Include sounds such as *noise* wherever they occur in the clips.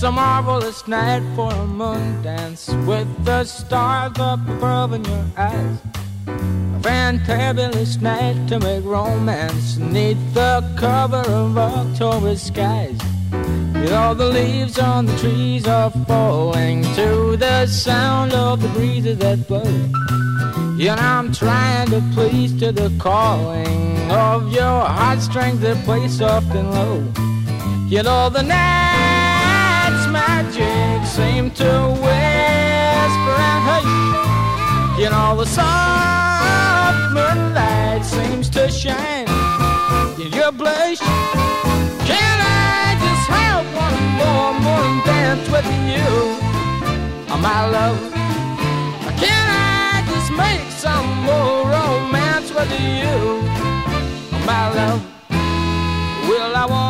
It's a marvelous night for a moon dance with the stars up above in your eyes. A fantabulous night to make romance neath the cover of October skies. You all the leaves on the trees are falling to the sound of the breezes that blow. And I'm trying to please to the calling of your heartstrings that play soft and low. You know, the night's magic seem to whisper and hush. You know, the soft moonlight seems to shine in your blush. Can I just have one more morning dance with you, oh, my love? Can I just make some more romance with you, oh, my love? Well, I wanna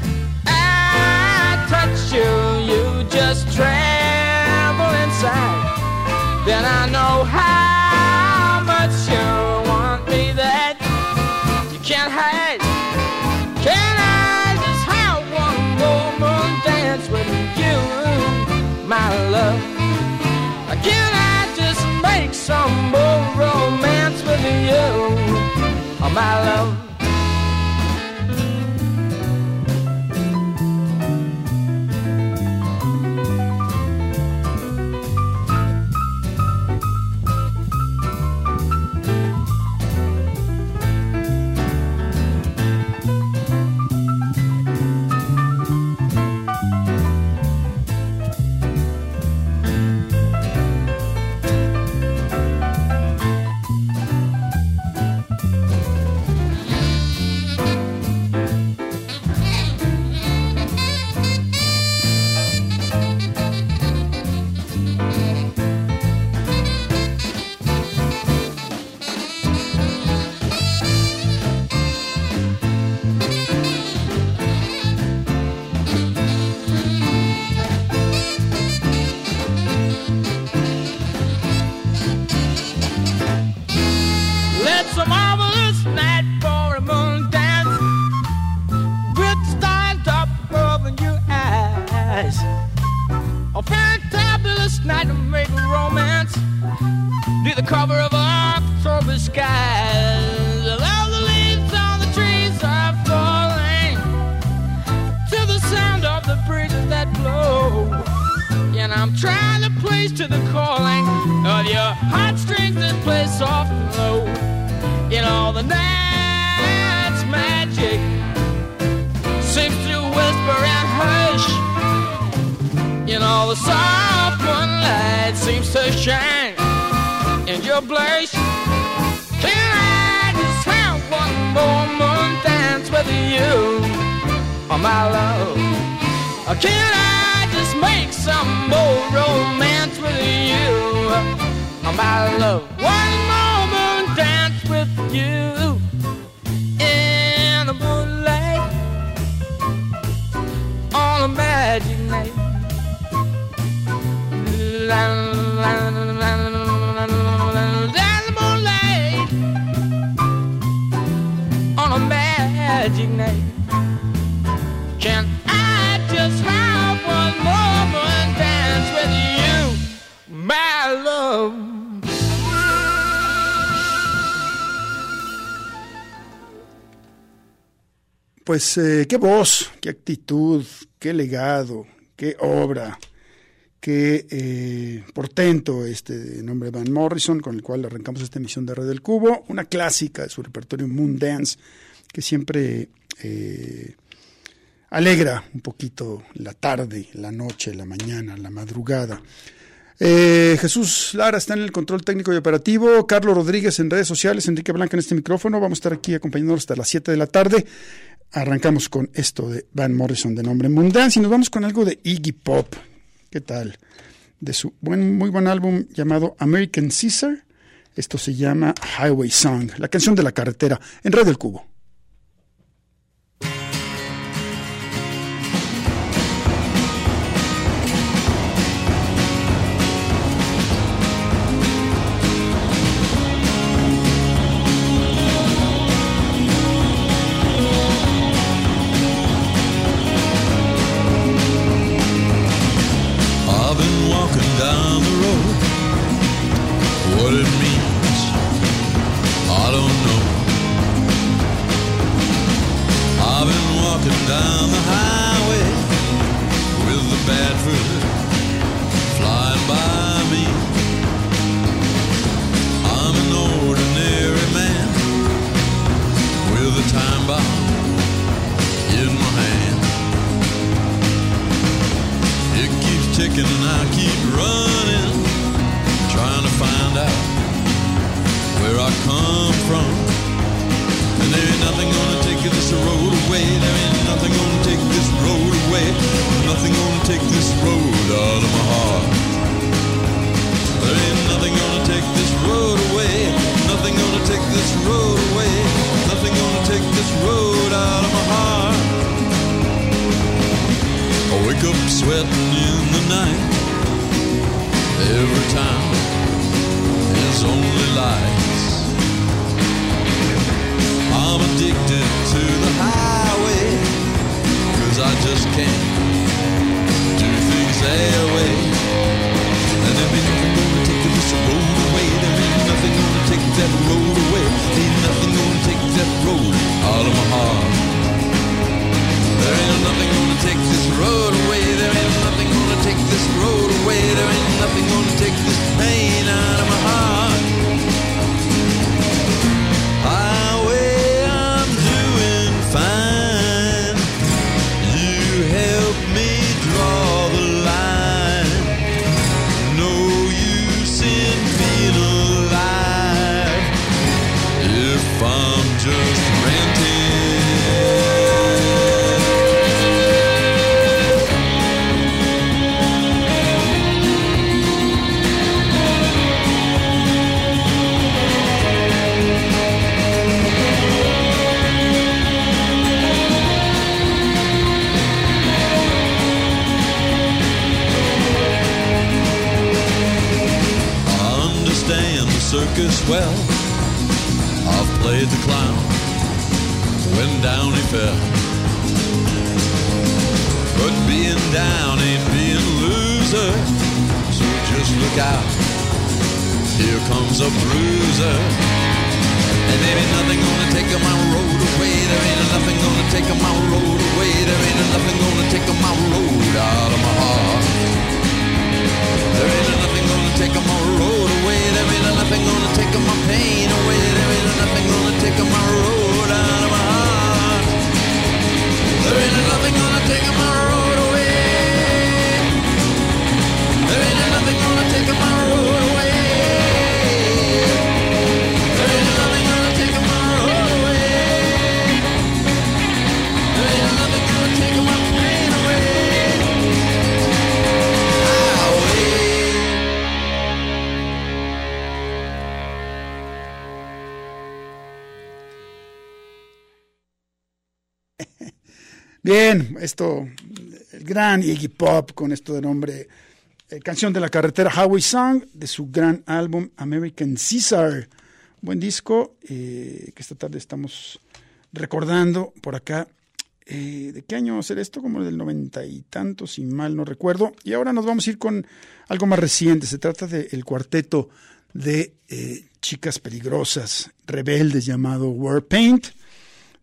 you, you just tremble inside. Then I know how much you want me that you can't hide. Can I just have one more dance with you, my love? Can I just make some more romance with you, oh, my love? my love. Pues eh, qué voz, qué actitud, qué legado, qué obra, qué eh, portento este nombre Van Morrison, con el cual arrancamos esta emisión de Red del Cubo, una clásica de su repertorio Moon Dance, que siempre eh, alegra un poquito la tarde, la noche, la mañana, la madrugada. Eh, Jesús Lara está en el control técnico y operativo. Carlos Rodríguez en redes sociales. Enrique Blanca en este micrófono. Vamos a estar aquí acompañándolos hasta las 7 de la tarde. Arrancamos con esto de Van Morrison de nombre Mundance y nos vamos con algo de Iggy Pop. ¿Qué tal? De su muy buen álbum llamado American Caesar. Esto se llama Highway Song, la canción de la carretera, en Red del Cubo. ticking and I keep running, trying to find out where I come from. And there ain't nothing gonna take this road away. There ain't nothing gonna take this road away. Nothing gonna take this road out of my heart. There ain't nothing gonna take this road away. Nothing gonna take this road away. Nothing gonna take this road out of my heart. I wake up sweating in the night. Every time is only lies. I'm addicted to the highway, cause I just can't do things their way. And there ain't nothing gonna take this road away. There ain't nothing gonna take that road away. Ain't nothing gonna take that road out of my heart. There ain't nothing gonna take this road away. There ain't nothing gonna take this road away. There ain't nothing gonna take this pain out of my heart. well. I've played the clown when down he fell. But being down ain't being a loser, so just look out. Here comes a bruiser. And there ain't nothing gonna take my road away. There ain't nothing gonna take my road away. There ain't nothing gonna take my road Take my road out of my heart. There ain't nothing gonna take my Bien, esto, el gran Iggy Pop con esto de nombre, eh, canción de la carretera Highway Song, de su gran álbum American Caesar. Buen disco eh, que esta tarde estamos recordando por acá. Eh, ¿De qué año va a ser esto? Como del noventa y tanto, si mal no recuerdo. Y ahora nos vamos a ir con algo más reciente. Se trata del de cuarteto de chicas peligrosas, rebeldes, llamado Warpaint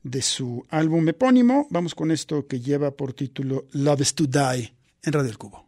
de su álbum epónimo. Vamos con esto que lleva por título Love is to Die en Radio El Cubo.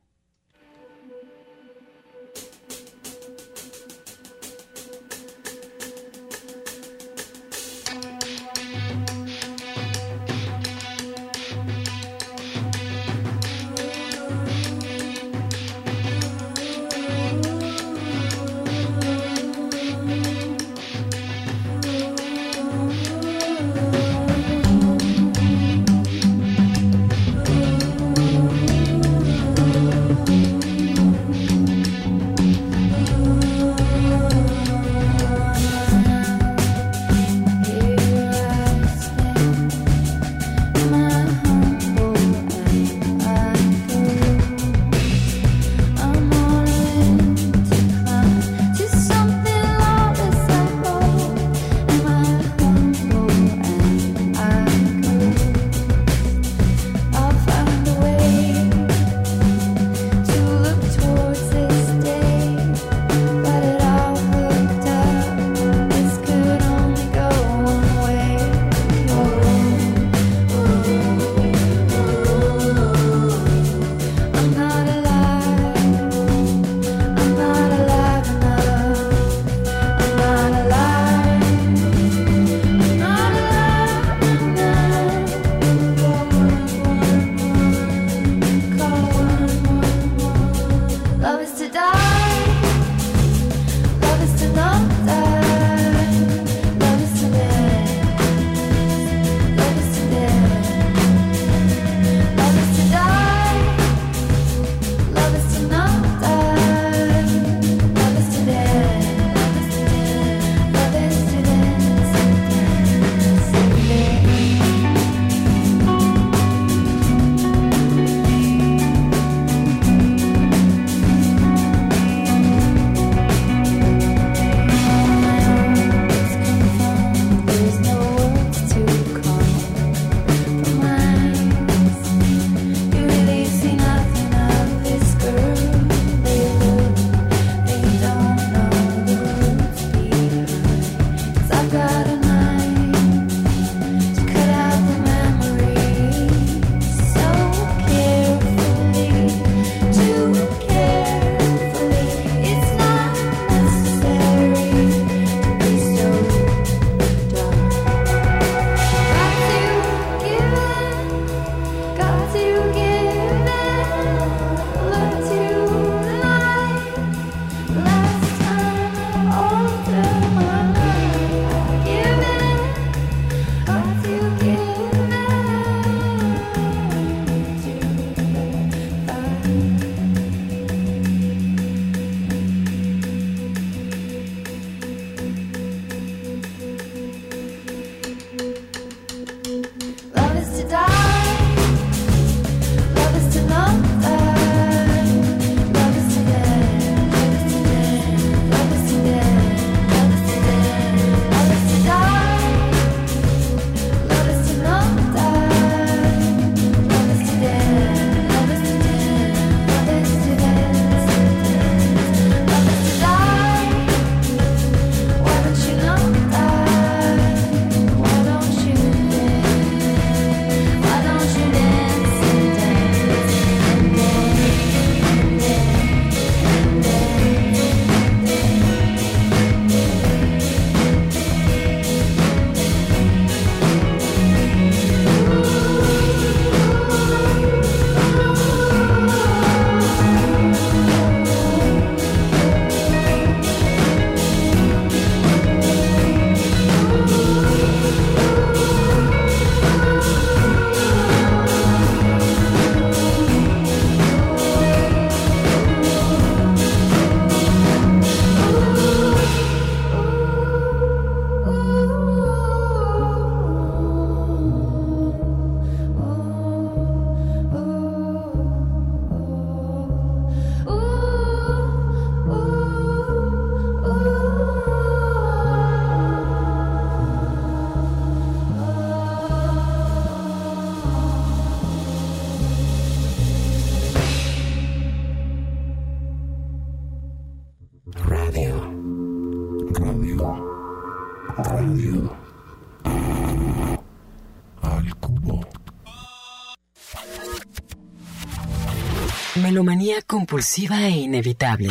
Melomanía compulsiva e inevitable.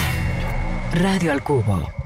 Radio al Cubo.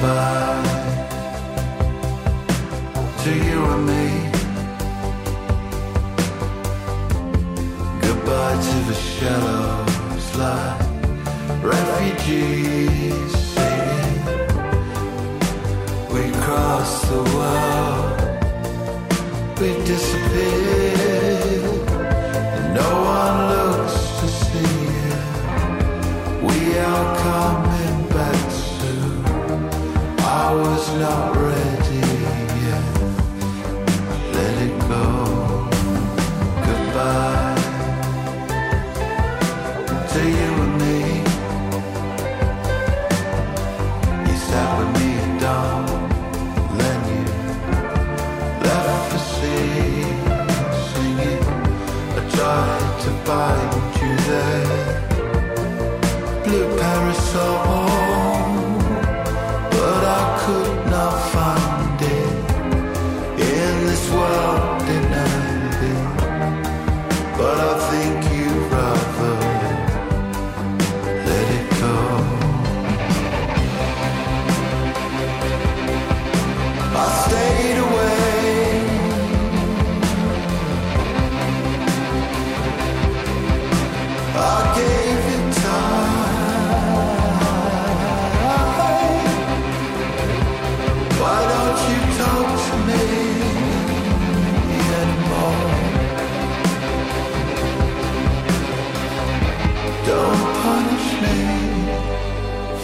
goodbye to you and me. Goodbye to the like refugees. We cross the world, we disappear.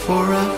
forever.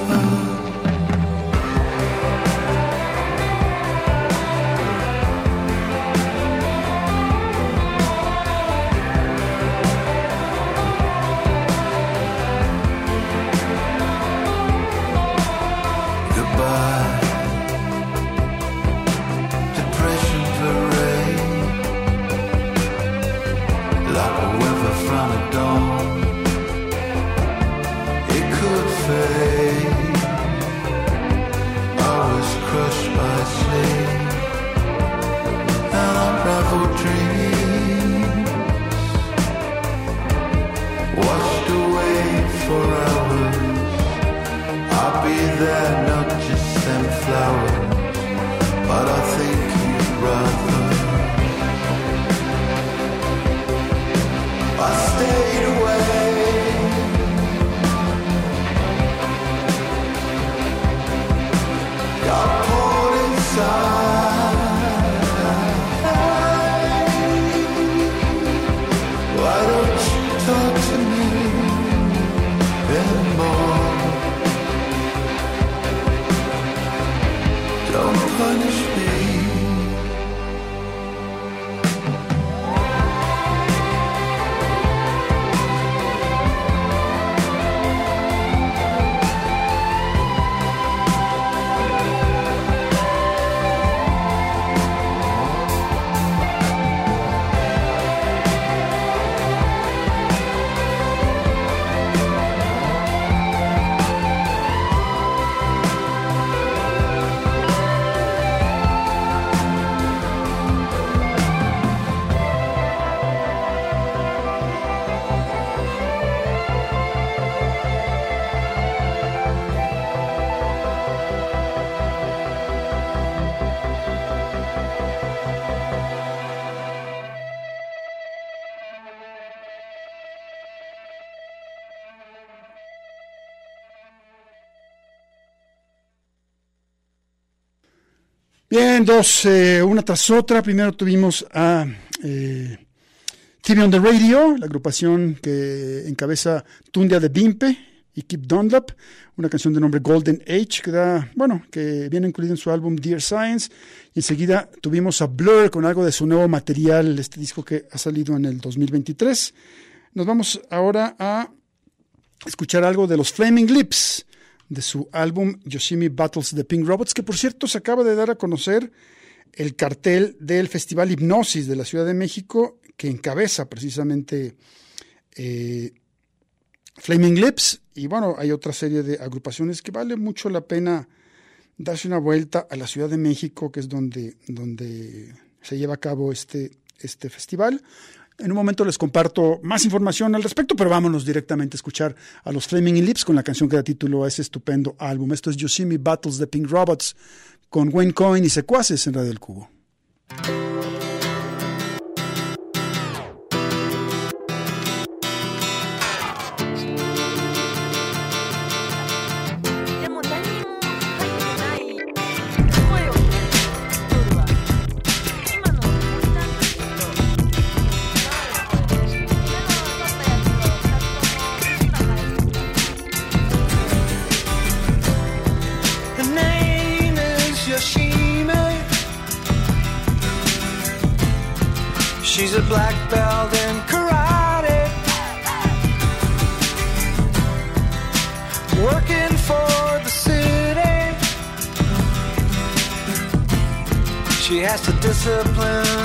Dos, eh, una tras otra. Primero tuvimos a eh, TV on the Radio, la agrupación que encabeza Tundia de Bimpe y Keep Dunlap, una canción de nombre Golden Age que da, bueno, que viene incluida en su álbum Dear Science. Y enseguida tuvimos a Blur con algo de su nuevo material, este disco que ha salido en el 2023. Nos vamos ahora a escuchar algo de los Flaming Lips de su álbum Yoshimi Battles the Pink Robots, que por cierto se acaba de dar a conocer el cartel del Festival Hipnosis de la Ciudad de México, que encabeza precisamente eh, Flaming Lips. Y bueno, hay otra serie de agrupaciones que vale mucho la pena darse una vuelta a la Ciudad de México, que es donde, donde se lleva a cabo este, este festival. En un momento les comparto más información al respecto, pero vámonos directamente a escuchar a los Flaming Lips con la canción que da título a ese estupendo álbum. Esto es Yoshimi Battles de Pink Robots con Wayne Coyne y secuaces en Radio del Cubo. Discipline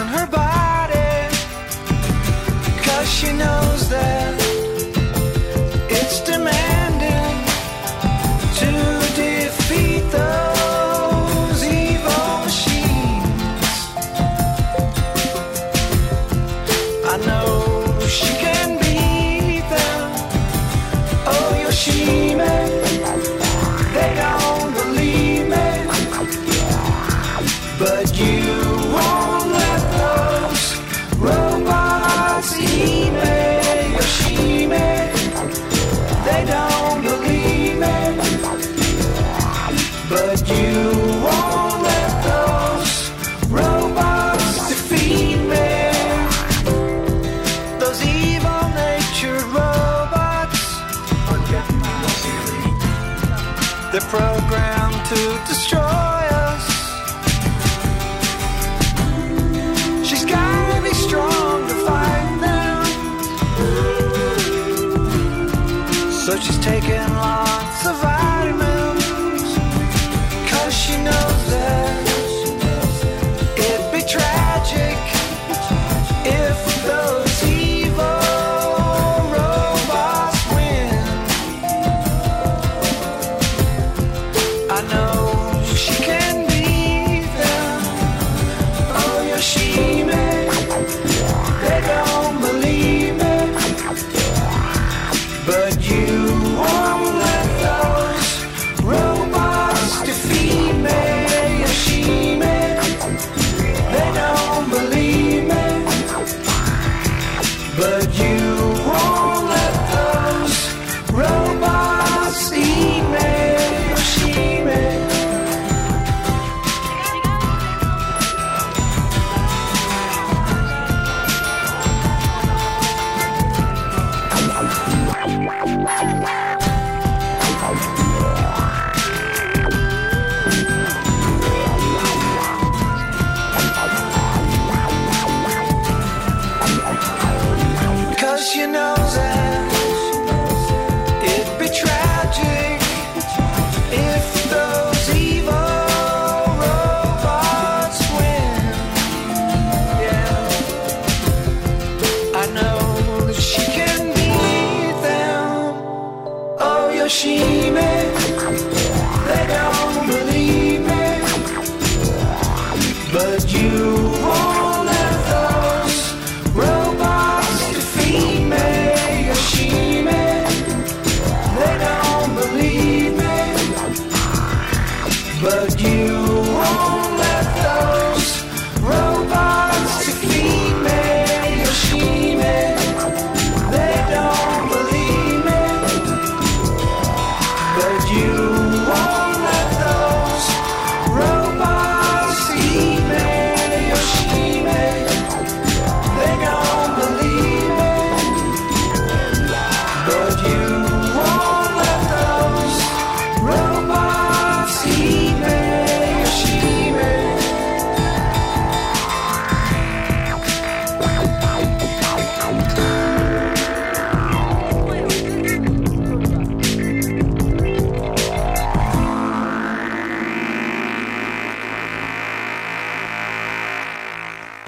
programmed to destroy us. She's gotta be strong to fight them. So she's taking lots of vitamins.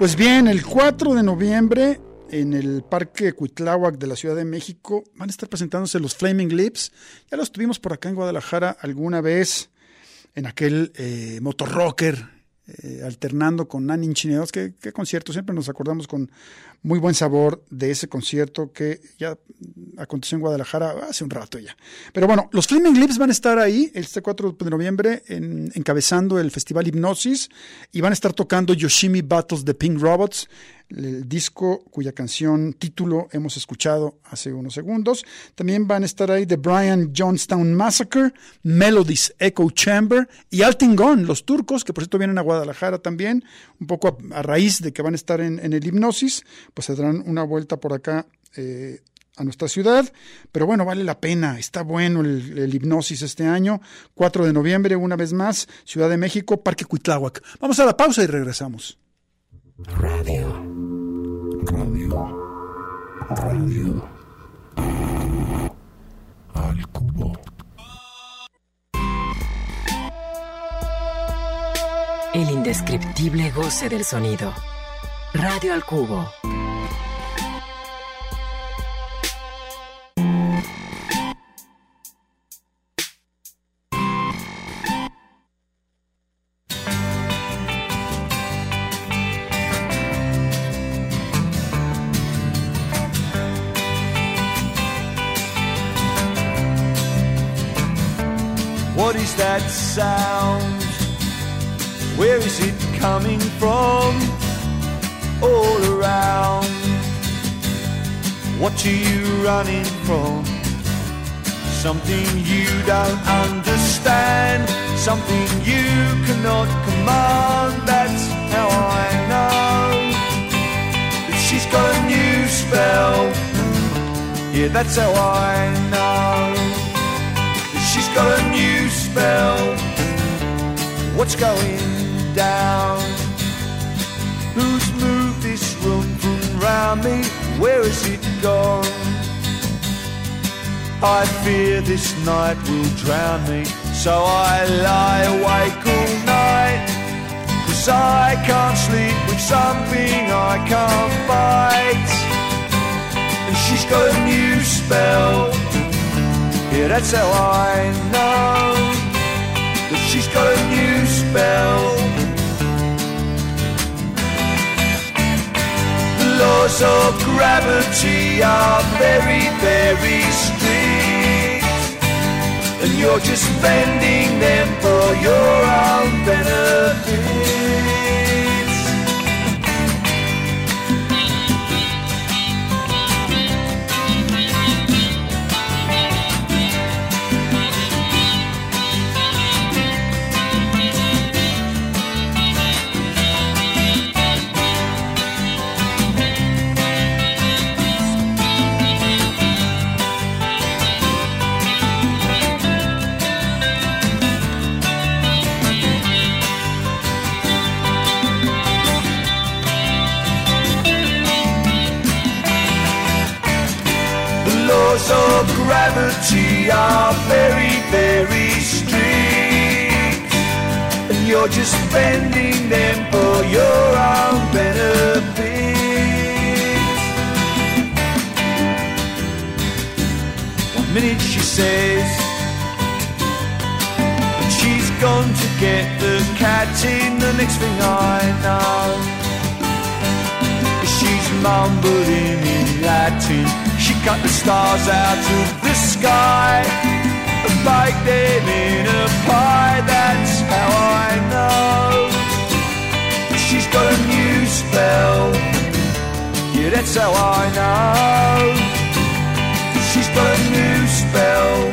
Pues bien, el 4 de noviembre en el Parque Cuitláhuac de la Ciudad de México van a estar presentándose los Flaming Lips. Ya los tuvimos por acá en Guadalajara alguna vez en aquel eh, motorrocker eh, alternando con Nine Inch Nails. ¿Qué, qué concierto, siempre nos acordamos con muy buen sabor de ese concierto que ya aconteció en Guadalajara hace un rato ya. Pero bueno, los Flaming Lips van a estar ahí este 4 de noviembre en- encabezando el Festival Hipnosis y van a estar tocando Yoshimi Battles de Pink Robots, el disco cuya canción título hemos escuchado hace unos segundos. También van a estar ahí The Brian Johnstown Massacre, Melodies Echo Chamber y Altingon, los turcos, que por cierto vienen a Guadalajara también, un poco a, raíz de que van a estar en, en el Hipnosis, pues se darán una vuelta por acá. eh, a nuestra ciudad, pero bueno, vale la pena, está bueno el, el hipnosis este año, 4 de noviembre, una vez más, Ciudad de México, Parque Cuitláhuac. Vamos a la pausa y regresamos. Radio. Radio. Radio. Al cubo. El indescriptible goce del sonido. Radio al cubo. Sound? Where is it coming from? All around. What are you running from? Something you don't understand, something you cannot command. That's how I know that she's got a new spell. Yeah, that's how I know that she's got a new What's going down? Who's moved this room from round me? Where has it gone? I fear this night will drown me, so I lie awake all night. Cause I can't sleep with something I can't fight. And she's got a new spell. Yeah, that's how I know she's got a new spell. The laws of gravity are very, very strict, and you're just bending them for your own benefit. Laws of gravity are very, very strict. And you're just bending them for your own benefit. One minute she says that she's gone to get the cat in. The next thing I know. She's mumbling in Latin. Cut the stars out of the sky and baked them in a pie. That's how I know she's got a new spell. Yeah, that's how I know she's got a new spell.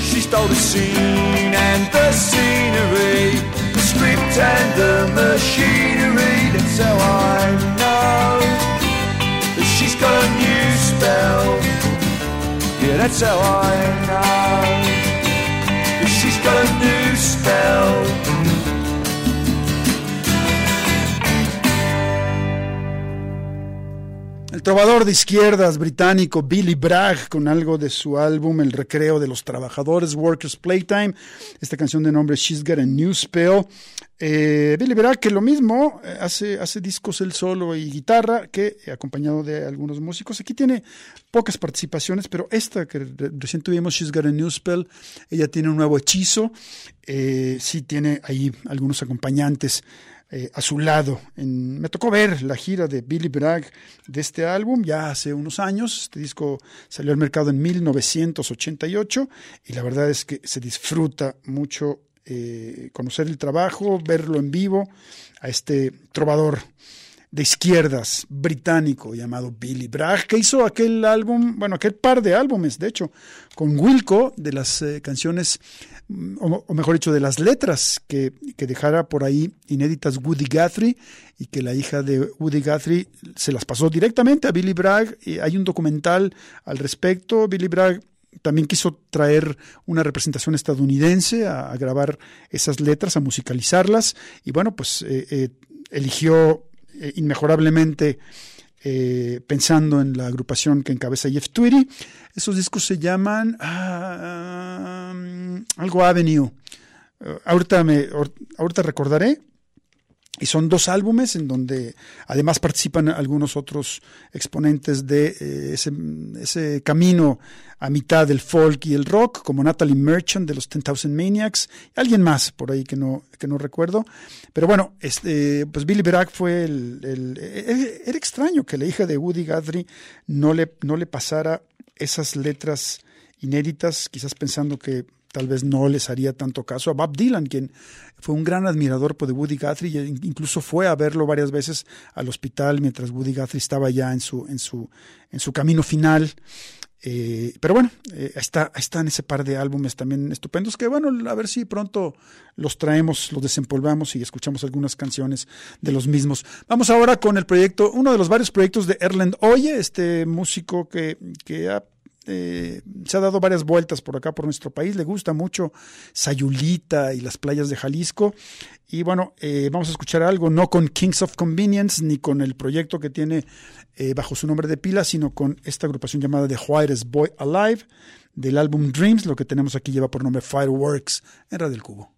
She stole the scene and the scenery, the script and the machinery. That's how I know that she's got a new spell. Yeah, that's how I know she's got a new spell. Trovador de izquierdas británico Billy Bragg con algo de su álbum El Recreo de los Trabajadores, Workers Playtime, esta canción de nombre She's Got a New Spell. Eh, Billy Bragg que lo mismo, eh, hace, hace discos él solo y guitarra, que acompañado de algunos músicos. Aquí tiene pocas participaciones, pero esta que re- recién tuvimos, She's Got a New Spell, ella tiene un nuevo hechizo, eh, sí tiene ahí algunos acompañantes eh, a su lado. En- me tocó ver la gira de Billy Bragg de este álbum ya hace unos años. Este disco salió al mercado en 1988 y la verdad es que se disfruta mucho eh, conocer el trabajo, verlo en vivo a este trovador de izquierdas británico llamado Billy Bragg, que hizo aquel álbum, bueno, aquel par de álbumes, de hecho, con Wilco, de las eh, canciones, mm, o, mejor dicho, de las letras que, que dejara por ahí inéditas Woody Guthrie, y que la hija de Woody Guthrie se las pasó directamente a Billy Bragg. Hay un documental al respecto. Billy Bragg también quiso traer una representación estadounidense a, a grabar esas letras, a musicalizarlas, y bueno, pues eh, eh, eligió eh, inmejorablemente eh, pensando en la agrupación que encabeza Jeff Tweedy. Esos discos se llaman ah, um, algo Avenue. Eh, ahorita, me, ahorita recordaré. Y son dos álbumes en donde además participan algunos otros exponentes de eh, ese, ese, camino a mitad del folk y el rock, como Natalie Merchant de los 10,000 Maniacs, y alguien más por ahí que no, que no recuerdo. Pero bueno, este, pues Billy Bragg fue el, el, Era extraño que la hija de Woody Guthrie no le, no le pasara esas letras inéditas, quizás pensando que tal vez no les haría tanto caso a Bob Dylan, quien fue un gran admirador de Woody Guthrie, e incluso fue a verlo varias veces al hospital mientras Woody Guthrie estaba ya en su, en su, en su camino final. Eh, pero bueno, eh, está, están ese par de álbumes también estupendos que bueno, a ver si pronto los traemos, los desempolvamos y escuchamos algunas canciones de los mismos. Vamos ahora con el proyecto, uno de los varios proyectos de Erland Oye, este músico que, que ha eh, se ha dado varias vueltas por acá, por nuestro país. Le gusta mucho Sayulita y las playas de Jalisco. Y bueno, eh, vamos a escuchar algo, no con Kings of Convenience, ni con el proyecto que tiene eh, bajo su nombre de pila, sino con esta agrupación llamada The Juárez Boy Alive, del álbum Dreams. Lo que tenemos aquí lleva por nombre Fireworks en Radio del Cubo.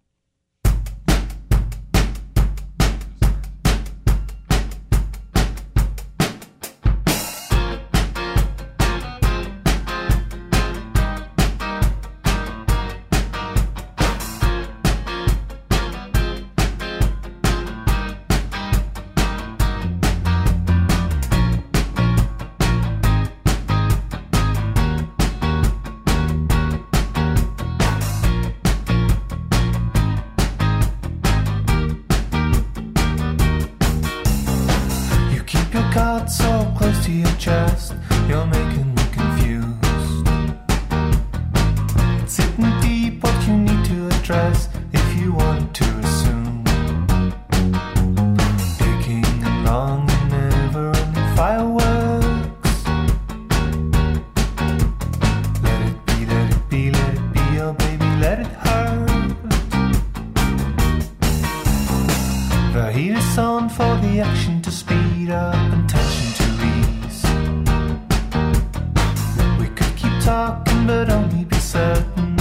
but only be certain.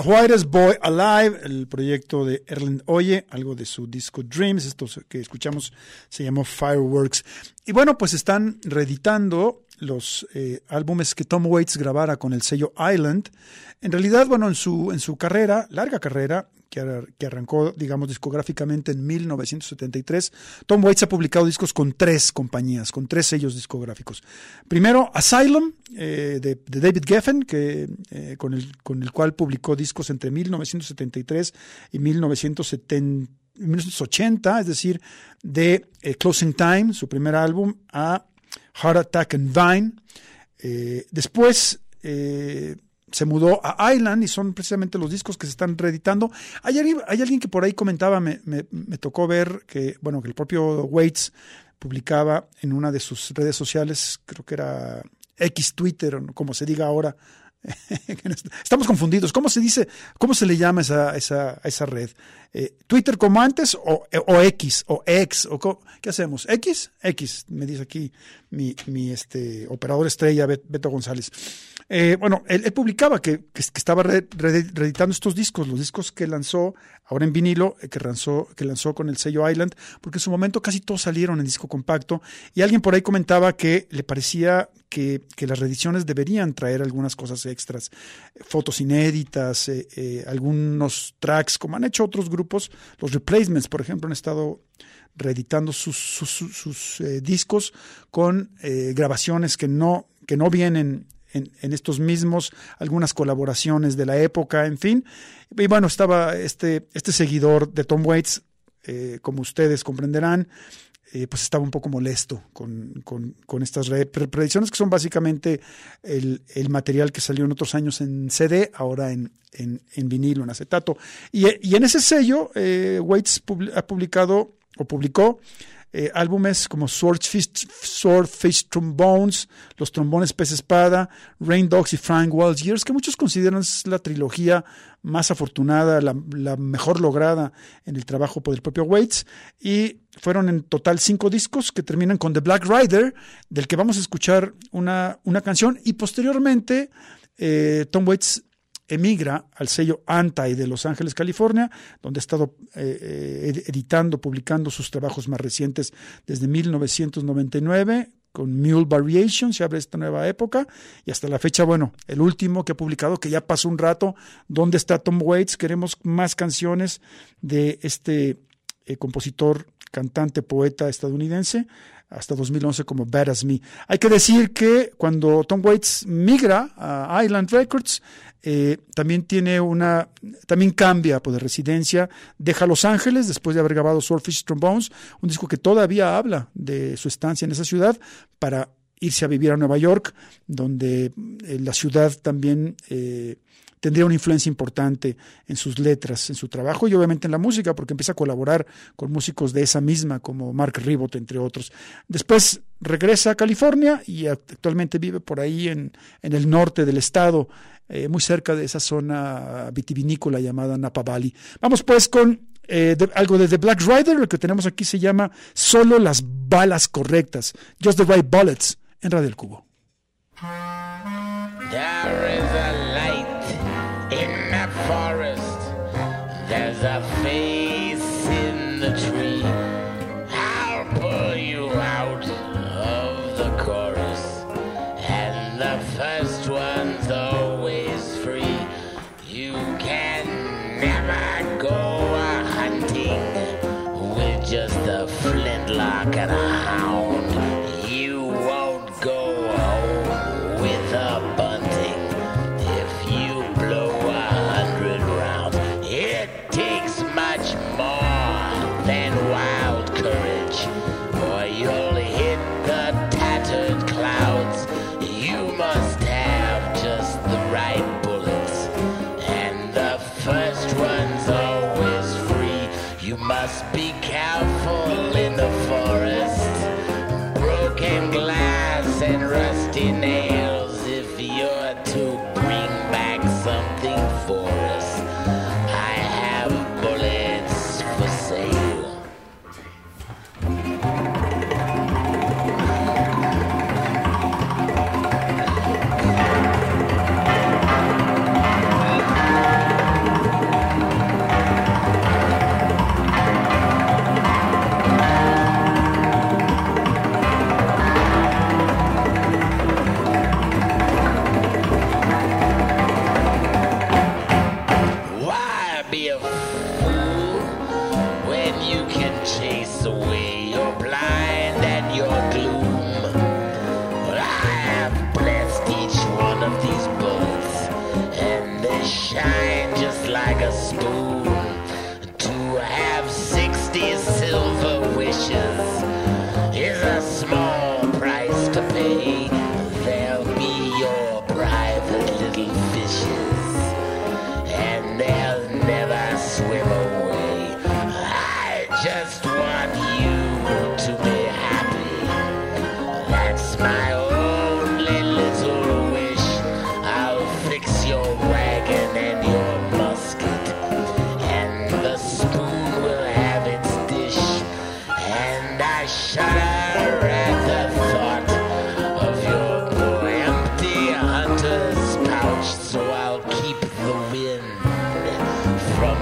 The Whitest Boy Alive, el proyecto de Erland Oye, algo de su disco Dreams, esto que escuchamos se llamó Fireworks. Y bueno, pues están reeditando los eh, álbumes que Tom Waits grabara con el sello Island. En realidad, bueno, en su, en su carrera, larga carrera, que, ar- que arrancó, digamos, discográficamente en 1973, Tom Waits ha publicado discos con tres compañías, con tres sellos discográficos. Primero, Asylum, eh, de, David Geffen, que, eh, con, el, con el cual publicó discos entre 1973 y 1970 1980, es decir, de eh, Closing Time, su primer álbum, a Heart Attack and Vine. Después se mudó a Island y son precisamente los discos que se están reeditando. Hay, hay alguien que por ahí comentaba, me, me- me tocó ver que, bueno, que el propio Waits publicaba en una de sus redes sociales, creo que era X Twitter, o como se diga ahora. *laughs* Estamos confundidos. ¿Cómo se dice? ¿Cómo se le llama esa, esa, esa red? Eh, ¿Twitter como antes o, o X o X? O ¿Qué hacemos? ¿X? X, me dice aquí mi, mi este, operador estrella Bet- Beto González. Eh, bueno, él, publicaba que, que- estaba re- re- reeditando estos discos, los discos que lanzó ahora en vinilo, eh, que lanzó, que lanzó con el sello Island, porque en su momento casi todos salieron en disco compacto. Y alguien por ahí comentaba que le parecía que, que las reediciones deberían traer algunas cosas extras, fotos inéditas, eh, eh, algunos tracks, como han hecho otros grupos. Los replacements, por ejemplo, han estado reeditando sus, sus, sus- sus, eh, discos con eh, grabaciones que no, que no vienen en, estos mismos, algunas colaboraciones de la época, en fin. Y bueno, estaba este, este seguidor de Tom Waits, eh, como ustedes comprenderán, eh, pues estaba un poco molesto con, con, estas re- pre- reediciones que son básicamente el, material que salió en otros años en CD, ahora en, en, vinilo, en acetato. Y, en ese sello, eh, Waits ha publicado o publicó eh, álbumes como Swordfish, Swordfish Trombones, Los Trombones Pez Espada, Rain Dogs y Frank Wild Years, que muchos consideran la trilogía más afortunada, la, mejor lograda en el trabajo por el propio Waits. Y fueron en total cinco discos que terminan con The Black Rider, del que vamos a escuchar una, una canción. Y posteriormente, eh, Tom Waits emigra al sello Anti de Los Ángeles, California, donde ha estado eh, eh, editando, publicando sus trabajos más recientes desde 1999 con Mule Variation, se abre esta nueva época, y hasta la fecha, bueno, el último que ha publicado, que ya pasó un rato, ¿dónde está Tom Waits? Queremos más canciones de este eh, compositor, cantante, poeta estadounidense, hasta 2011 como Bad As Me. Hay que decir que cuando Tom Waits migra a Island Records, eh, también tiene una, también cambia pues, de residencia, deja Los Ángeles después de haber grabado Swordfish Trombones, un disco que todavía habla de su estancia en esa ciudad, para irse a vivir a Nueva York, donde eh, la ciudad también eh, tendría una influencia importante en sus letras, en su trabajo y obviamente en la música, porque empieza a colaborar con músicos de esa misma, como Mark Ribot, entre otros. Después regresa a California y actualmente vive por ahí en, en el norte del estado, eh, muy cerca de esa zona vitivinícola llamada Napa Valley. Vamos pues con eh, de, algo de The Black Rider, lo que tenemos aquí se llama Solo las balas correctas, Just the Right Bullets, en Radio El Cubo. Nails if you're to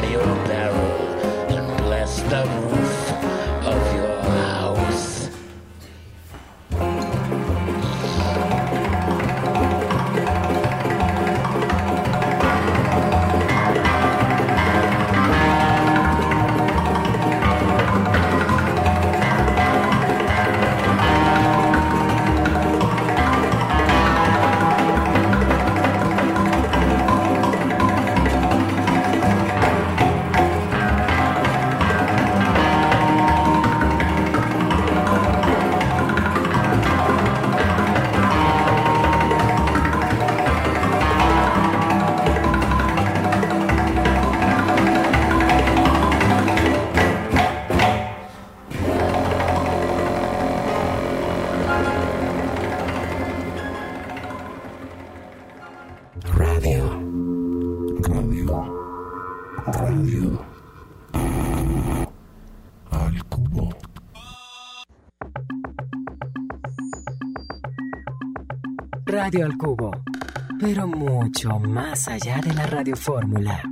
your barrel and bless the roof Radio al Cubo, pero mucho más allá de la radiofórmula.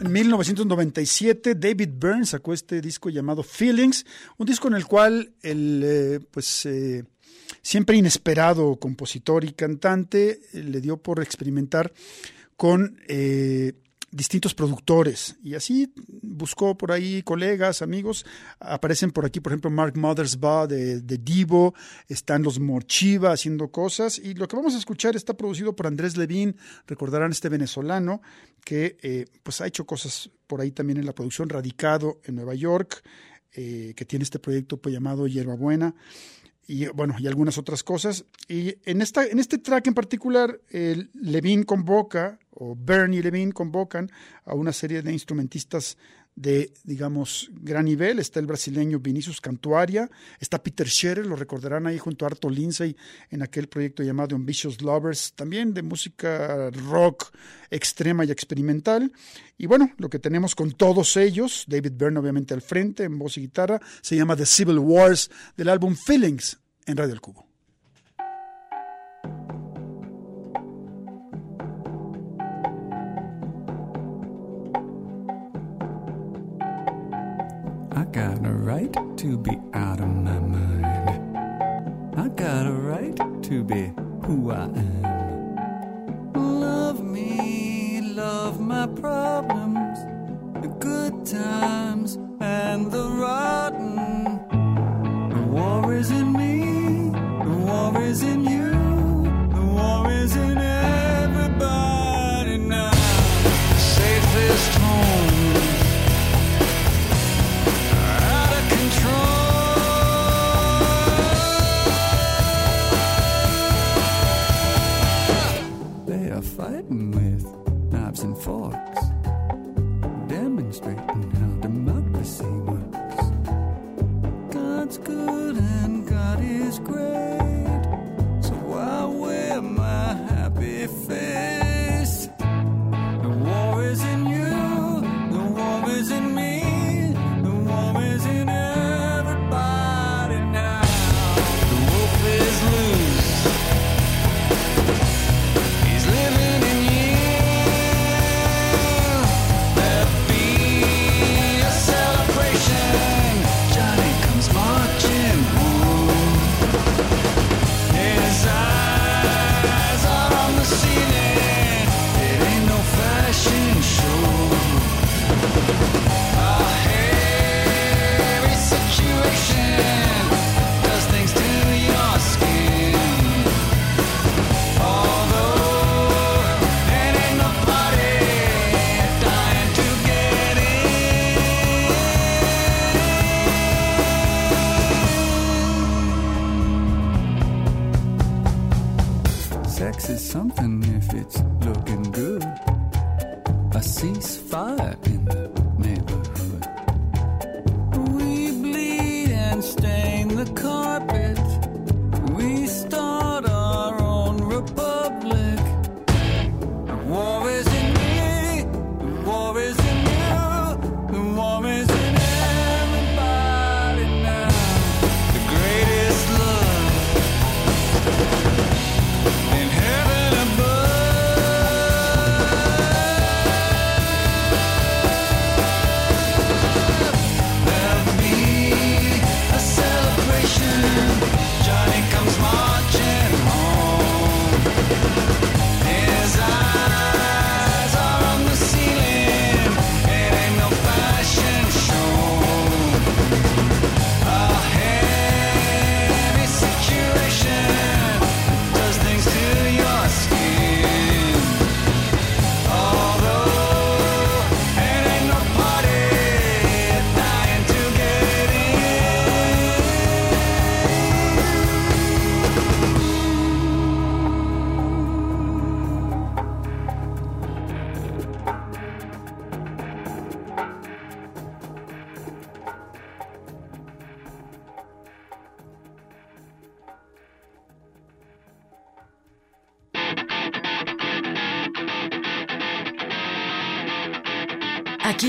En 1997, David Byrne sacó este disco llamado Feelings, un disco en el cual el eh, pues eh, siempre inesperado compositor y cantante eh, le dio por experimentar con eh, distintos productores. Y así buscó por ahí colegas, amigos. Aparecen por aquí, por ejemplo, Mark Mothersbaugh de, de Divo, están los Morchiva haciendo cosas. Y lo que vamos a escuchar está producido por Andrés Levin, recordarán este venezolano que eh, pues ha hecho cosas por ahí también en la producción, radicado en Nueva York, eh, que tiene este proyecto pues, llamado Hierbabuena y bueno, y algunas otras cosas. Y en, esta, en este track en particular, el Levine convoca, o Bernie Levine convocan a una serie de instrumentistas de, digamos, gran nivel. Está el brasileño Vinicius Cantuaria, está Peter Scherer, lo recordarán ahí junto a Arto Lindsay en aquel proyecto llamado Ambitious Lovers, también de música rock extrema y experimental. Y bueno, lo que tenemos con todos ellos, David Byrne obviamente al frente, en voz y guitarra, se llama The Civil Wars del álbum Feelings en Radio El Cubo. Got a right to be out of my mind. I got a right to be who I am. Love me, love my problems, the good times and the rotten. The war is in me, the war is in with knives and forks,